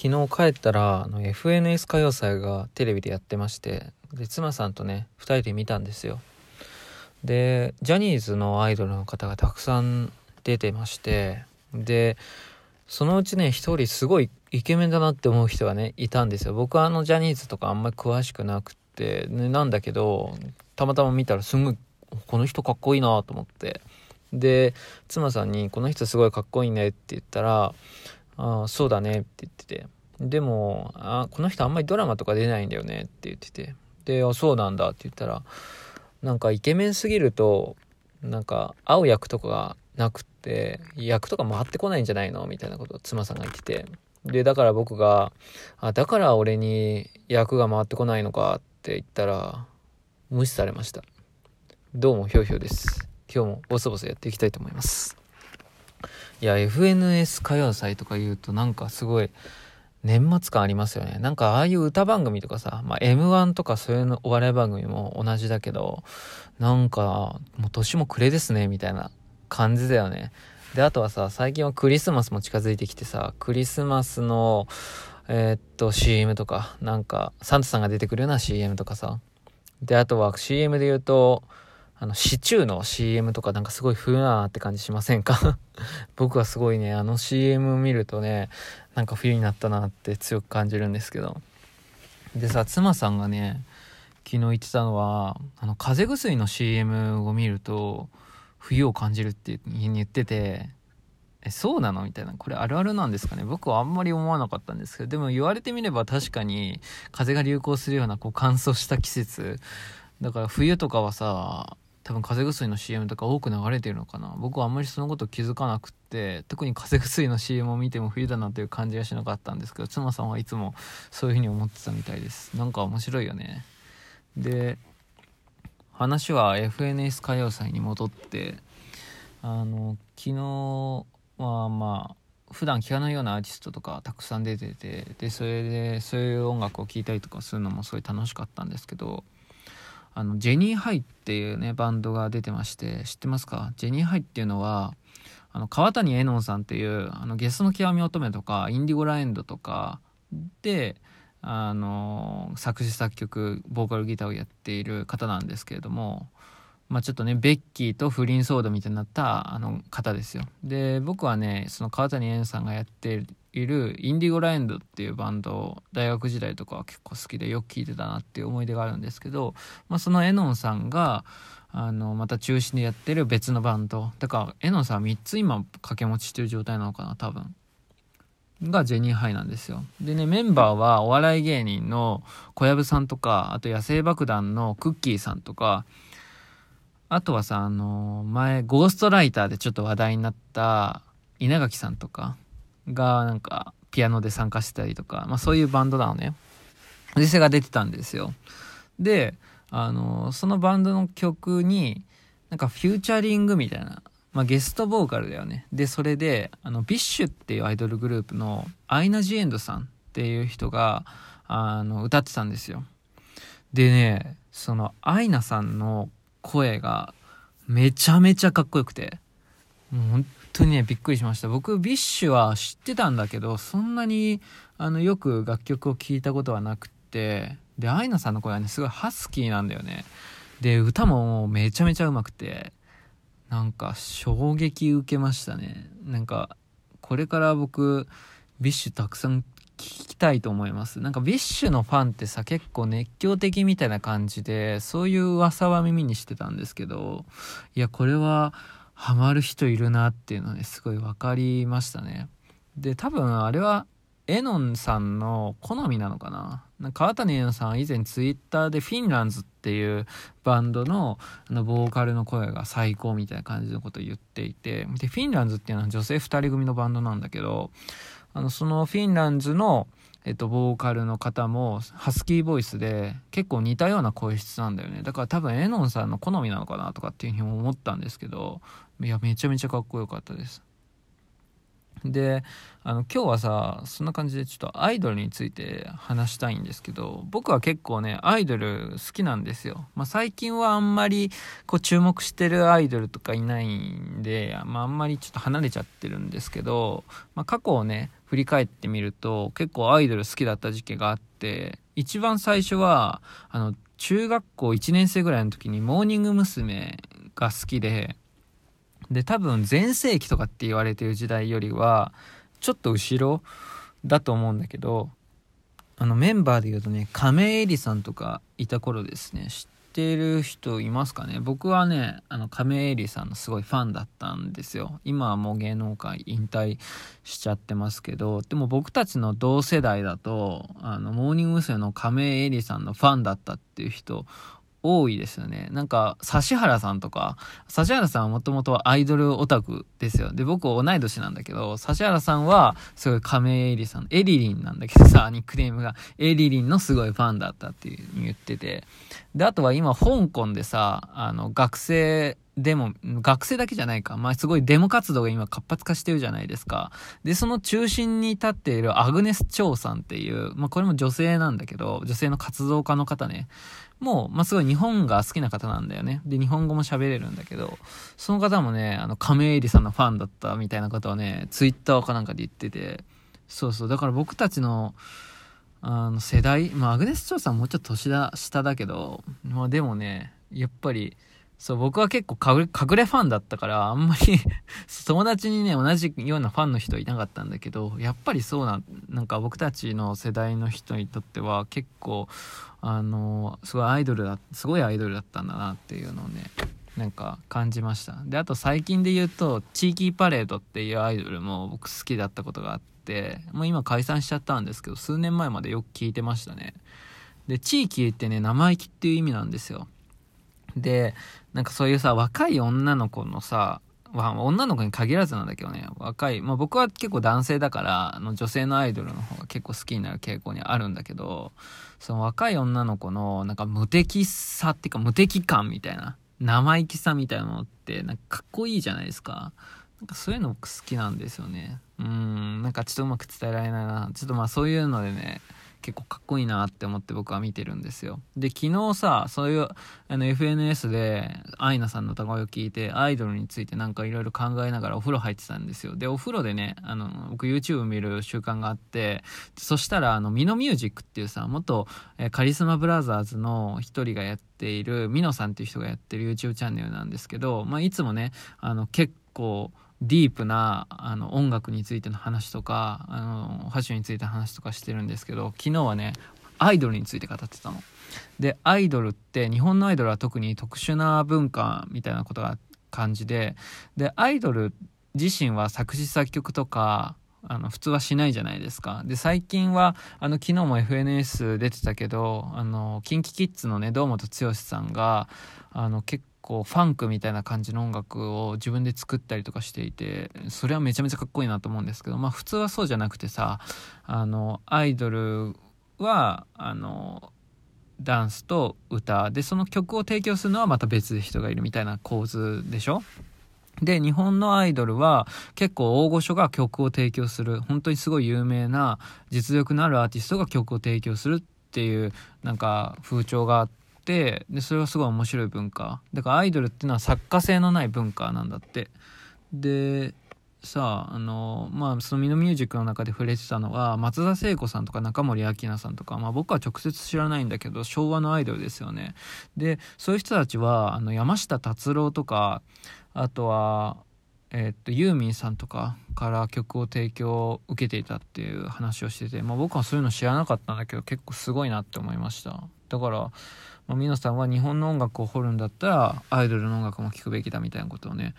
昨日帰ったらあの FNS 歌謡祭がテレビでやってましてで妻さんとね2人で見たんですよ。でジャニーズのアイドルの方がたくさん出てましてでそのうちね一人すごいイケメンだなって思う人がねいたんですよ。僕はあのジャニーズとかあんまり詳しくなくて、ね、なんだけどたまたま見たらすんごいこの人かっこいいなと思って。で妻さんに「この人すごいかっこいいね」って言ったらああ、そうだねって言ってて。でも、あこの人あんまりドラマとか出ないんだよねって言ってて。で、あ、そうなんだって言ったら、なんかイケメンすぎると、なんか会う役とかがなくって、役とか回ってこないんじゃないの？みたいなことを妻さんが言ってて。で、だから僕が、あ、だから俺に役が回ってこないのかって言ったら、無視されました。どうも、ひょうひょうです。今日もボソボソやっていきたいと思います。いや FNS 歌謡祭とか言うとなんかすごい年末感ありますよね。なんかああいう歌番組とかさ、まあ、m 1とかそういうのお笑い番組も同じだけどなんかもう年も暮れですねみたいな感じだよね。であとはさ最近はクリスマスも近づいてきてさクリスマスのえー、っと CM とかなんかサンタさんが出てくるような CM とかさ。であとは CM で言うとあの、シチューの CM とかなんかすごい風なって感じしませんか？僕はすごいね、あの CM 見るとね、なんか冬になったなって強く感じるんですけど。でさ、妻さんがね、昨日言ってたのは、あの、風邪薬の CM を見ると、冬を感じるって言ってて、え、そうなの？みたいな。これあるあるなんですかね？僕はあんまり思わなかったんですけど、でも言われてみれば確かに風が流行するようなこう乾燥した季節。だから冬とかはさ、多分風邪薬の CM とか多く流れてるのかな。僕はあんまりそのこと気づかなくって特に風邪薬の CM を見ても冬だなという感じがしなかったんですけど妻さんはいつもそういう風に思ってたみたいです。なんか面白いよね。で話は FNS 歌謡祭に戻ってあの昨日はまあ普段聴かないようなアーティストとかたくさん出ててでそれでそういう音楽を聴いたりとかするのもすごい楽しかったんですけどあのジェニーハイっていうねバンドが出てまして知ってますか？ジェニーハイっていうのはあの川谷絵音さんっていうあのゲスの極み乙女とかインディゴラエンドとかであの作詞作曲ボーカルギターをやっている方なんですけれどもまあちょっとねベッキーと不倫騒動みたいになったあの方ですよ。で僕はねその川谷絵音さんがやっているインディゴラエンドっていうバンド大学時代とかは結構好きでよく聴いてたなっていう思い出があるんですけど、まあ、そのエノンさんがあのまた中心でやってる別のバンド。だからエノンさんは3つ今掛け持ちしてる状態なのかな多分。がジェニーハイなんですよ。でねメンバーはお笑い芸人の小籔さんとかあと野生爆弾のクッキーさんとかあとはさあの前ゴーストライターでちょっと話題になった稲垣さんとか。がなんかピアノで参加してたりとか、まあ、そういうバンドなのね。で、それが出てたんですよ。で、あの、そのバンドの曲に、なんかフューチャリングみたいな、まあ、ゲストボーカルだよね。で、それで、あの、 BiSHっていうアイドルグループのアイナ・ジ・エンドさんっていう人が、あの、歌ってたんですよ。でね、そのアイナさんの声がめちゃめちゃかっこよくて、もう本当にね、びっくりしました。僕、 BiSHは知ってたんだけど、そんなに、あの、よく楽曲を聴いたことはなくて、で、アイナさんの声はね、すごいハスキーなんだよね。で、歌もめちゃめちゃうまくて、なんか、衝撃受けましたね。なんか、これから僕、 BiSHたくさん聞きたいと思います。なんか BiSHのファンってさ、結構熱狂的みたいな感じで、そういう噂は耳にしてたんですけど、いや、これは、ハマる人いるなっていうのねすごい分かりましたね。で多分あれはエノンさんの好みなのかな？川谷エノンさんは以前ツイッターでフィンランズっていうバンドのあのボーカルの声が最高みたいな感じのことを言っていてでフィンランズっていうのは女性2人組のバンドなんだけどあのそのフィンランズのえっと、ボーカルの方もハスキーボイスで結構似たような声質なんだよね。だから多分エノンさんの好みなのかなとかっていうふうに思ったんですけどいやめちゃめちゃかっこよかったです。であの今日はさそんな感じでちょっとアイドルについて話したいんですけど僕は結構ねアイドル好きなんですよ、まあ、最近はあんまりこう注目してるアイドルとかいないんで、まあ、あんまりちょっと離れちゃってるんですけど、まあ、過去をね振り返ってみると結構アイドル好きだった時期があって一番最初はあの中学校1年生ぐらいの時にモーニング娘。が好きでで多分全盛期とかって言われてる時代よりはちょっと後ろだと思うんだけどあのメンバーで言うとね亀井絵里さんとかいた頃ですね。知ってる人いますかね？僕はねあの亀井絵里さんのすごいファンだったんですよ。今はもう芸能界引退しちゃってますけどでも僕たちの同世代だとあのモーニング娘。の亀井絵里さんのファンだったっていう人多いですよね。なんか、指原さんとか、指原さんはもともとアイドルオタクですよ。で、僕同い年なんだけど、指原さんは、すごい亀井絵里さん、エリリンなんだけど さ、ニックネームが、エリリンのすごいファンだったっていううに言ってて。で、あとは今、香港でさ、あの、学生、でも、学生だけじゃないか。まあ、すごいデモ活動が今活発化してるじゃないですか。で、その中心に立っているアグネス・チョウさんっていう、まあ、これも女性なんだけど、女性の活動家の方ね。もう、まあ、すごい日本が好きな方なんだよね。で、日本語も喋れるんだけど、その方もね、あの、亀井里さんのファンだったみたいなことはね、ツイッターかなんかで言ってて、そうそう、だから僕たちの、あの、世代、まあ、アグネス・チョウさんもうちょっと年だ、下だけど、まあ、でもね、やっぱり、そう、僕は結構隠れ、ファンだったから、あんまり 友達にね、同じようなファンの人いなかったんだけど、やっぱりそうな、なんか僕たちの世代の人にとっては結構、あの、すごいアイドルだ、すごいアイドルだったんだなっていうのをね、なんか感じました。で、あと最近で言うと、地域パレードっていうアイドルも僕好きだったことがあって、もう今解散しちゃったんですけど、数年前までよく聞いてましたね。で、地域ってね、生意気っていう意味なんですよ。で、なんかそういうさ、若い女の子のさ、女の子に限らずなんだけどね、若い、まあ僕は結構男性だから、あの女性のアイドルの方が結構好きになる傾向にあるんだけど、その若い女の子のなんか無敵さっていうか無敵感みたいな、生意気さみたいなのって、なんかかっこいいじゃないですか。なんかそういうの僕好きなんですよね。うん、なんかちょっとうまく伝えられないな。ちょっとまあそういうのでね、結構かっこいいなって思って僕は見てるんですよ。で、昨日さ、そういう、あの、FNS で、アイナさんの歌声を聞いて、アイドルについてなんかいろいろ考えながらお風呂入ってたんですよ。で、お風呂でね、あの、僕 YouTube 見る習慣があって、そしたら、あの、ミノミュージックっていうさ、元、えカリスマブラザーズの一人がやっている、ミノさんっていう人がやってる YouTube チャンネルなんですけど、まあ、いつもね、あの、結構、ディープなあの音楽についての話とかあのファッションについての話とかしてるんですけど昨日はねアイドルについて語ってたの。でアイドルって日本のアイドルは特に特殊な文化みたいなことが感じででアイドル自身は作詞作曲とかあの普通はしないじゃないですかで最近はあの昨日も FNS 出てたけどあの KinKiKids のね堂本剛さんがあの結こうファンクみたいな感じの音楽を自分で作ったりとかしていてそれはめちゃめちゃかっこいいなと思うんですけどまあ普通はそうじゃなくてさあのアイドルはあのダンスと歌でその曲を提供するのはまた別で人がいるみたいな構図でしょ？で、日本のアイドルは結構大御所が曲を提供する、本当にすごい有名な実力のあるアーティストが曲を提供するっていうなんか風潮があって、で、それはすごい面白い文化。だからアイドルっていうのは作家性のない文化なんだって。で、さあ、あの、まあ、そのミノミュージックの中で触れてたのは、松田聖子さんとか中森明菜さんとか、まあ僕は直接知らないんだけど、昭和のアイドルですよね。で、そういう人たちは、あの、山下達郎とか、あとは、えー、っと、ユーミンさんとかから曲を提供を受けていたっていう話をしてて、まあ僕はそういうの知らなかったんだけど、結構すごいなって思いました。だから、まあ、皆さんは日本の音楽を掘るんだったらアイドルの音楽も聴くべきだみたいなことをね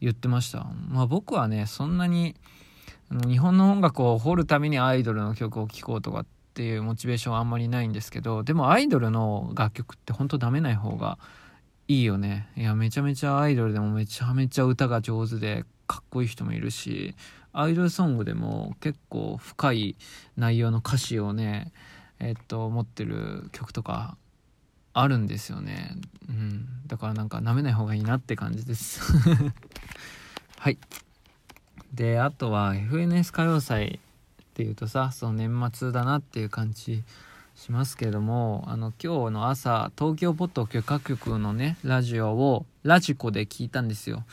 言ってましたまあ僕はねそんなに日本の音楽を掘るためにアイドルの曲を聴こうとかっていうモチベーションはあんまりないんですけどでもアイドルの楽曲ってほんとダメない方がいいよねいやめちゃめちゃアイドルでもめちゃめちゃ歌が上手でかっこいい人もいるしアイドルソングでも結構深い内容の歌詞をねえっと持ってる曲とかあるんですよね。うん。だからなんか舐めない方がいいなって感じです。はい。であとは FNS 歌謡祭っていうとさその年末だなっていう感じしますけれどもあの今日の朝東京ポッド許可局のねラジオをラジコで聞いたんですよ。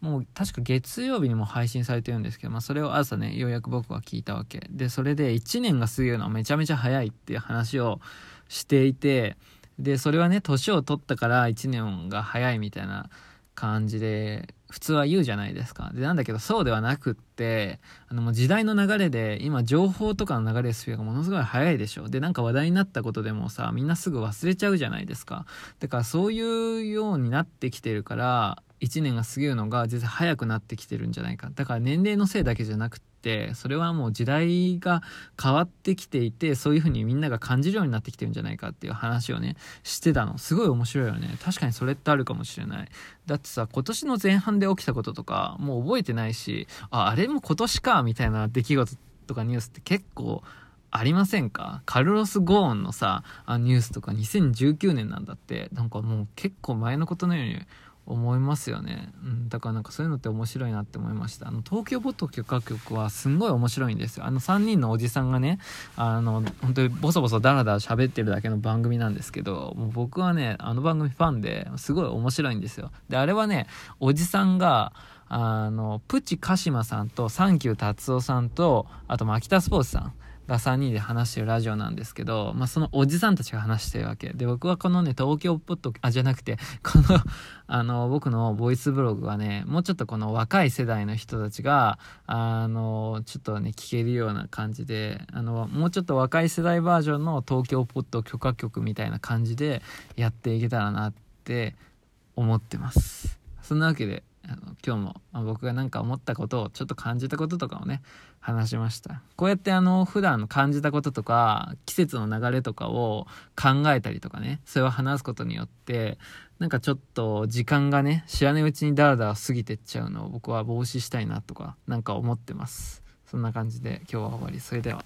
もう確か月曜日にも配信されてるんですけど、まあ、それを朝ねようやく僕は聞いたわけ。でそれで1年が過ぎるのはめちゃめちゃ早いっていう話をしていてでそれはね年を取ったから1年が早いみたいな感じで普通は言うじゃないですか。で、なんだけどそうではなくって、あのもう時代の流れで、今情報とかの流れスピードがものすごい速いでしょ。で、なんか話題になったことでもさ、みんなすぐ忘れちゃうじゃないですか。だからそういうようになってきてるから、1年が過ぎるのが全然早くなってきてるんじゃないか。だから年齢のせいだけじゃなくってそれはもう時代が変わってきていてそういう風にみんなが感じるようになってきてるんじゃないかっていう話をねしてたの。すごい面白いよね。確かにそれってあるかもしれない。だってさ今年の前半で起きたこととかもう覚えてないしああれも今年かみたいな出来事とかニュースって結構ありませんか？カルロス・ゴーンのさあニュースとか2019年なんだって。なんかもう結構前のことのように思いますよね、うん、だからなんかそういうのって面白いなって思いました。あの東京ポッド許可局はすんごい面白いんですよ。あの3人のおじさんがねあの本当にボソボソダラダラ喋ってるだけの番組なんですけどもう僕はねあの番組ファンですごい面白いんですよ。であれはねおじさんがあのプチ鹿島さんとサンキュー達夫さんとあと牧田スポーツさん。が3人で話してるラジオなんですけど、まあ、そのおじさんたちが話してるわけ。で、僕はこのね、東京ポッド、あ、じゃなくて、このあの、僕のボイスブログはね、もうちょっとこの若い世代の人たちが、あの、ちょっとね、聞けるような感じで、あの、もうちょっと若い世代バージョンの東京ポッド許可局みたいな感じでやっていけたらなって思ってます。そんなわけで、今日も、まあ、僕が何か思ったことをちょっと感じたこととかをね話しました。こうやってあの普段感じたこととか季節の流れとかを考えたりとかねそれを話すことによってなんかちょっと時間がね知らないうちにダラダラ過ぎてっちゃうのを僕は防止したいなとかなんか思ってます。そんな感じで今日は終わり。それでは。